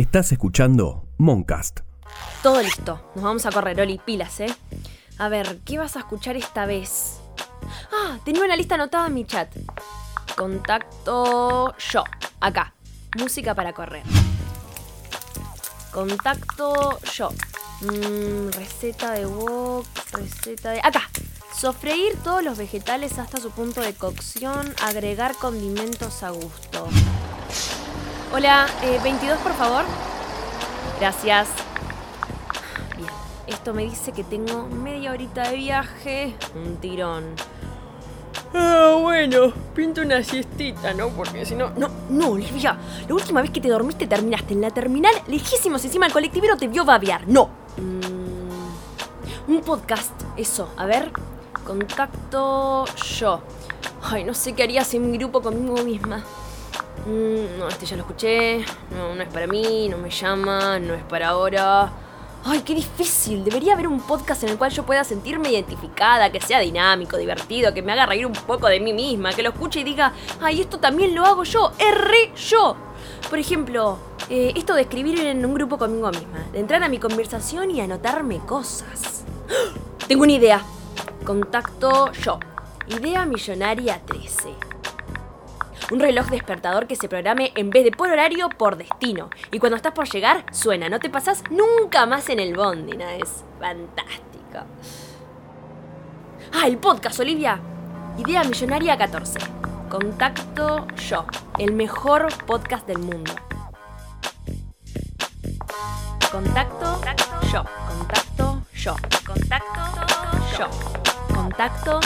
Estás escuchando Moncast. Todo listo. Nos vamos a correr, Oli. Pilas, ¿eh? A ver, ¿qué vas a escuchar esta vez? Ah, tenía una lista anotada en mi chat. Contacto yo. Acá. Música para correr. Contacto yo. Mm, receta de wok. Receta de. Acá. Sofreír todos los vegetales hasta su punto de cocción. Agregar condimentos a gusto. Hola, eh, 22 por favor. Gracias. Bien, esto me dice que tengo media horita de viaje. Un tirón. Ah, bueno, pinto una siestita, ¿no? Porque si no. No, no, Olivia. La última vez que te dormiste terminaste en la terminal, lejísimos encima el colectivero te vio babear. No. Mm, un podcast, eso. A ver. Contacto yo. Ay, no sé qué haría sin mi grupo conmigo misma. Mm, no, este ya lo escuché. No, no es para mí, no me llama, no es para ahora. Ay, qué difícil. Debería haber un podcast en el cual yo pueda sentirme identificada, que sea dinámico, divertido, que me haga reír un poco de mí misma, que lo escuche y diga, ay, esto también lo hago yo, erré yo. Por ejemplo, eh, esto de escribir en un grupo conmigo misma, de entrar a mi conversación y anotarme cosas. ¡Ah! Tengo una idea. Contacto yo. Idea millonaria 13 un reloj despertador que se programe en vez de por horario, por destino. Y cuando estás por llegar, suena, no te pasas nunca más en el bondi, ¿no? Es fantástico. Ah, el podcast, Olivia. Idea Millonaria 14. Contacto yo, el mejor podcast del mundo. Contacto yo, contacto yo, contacto yo, contacto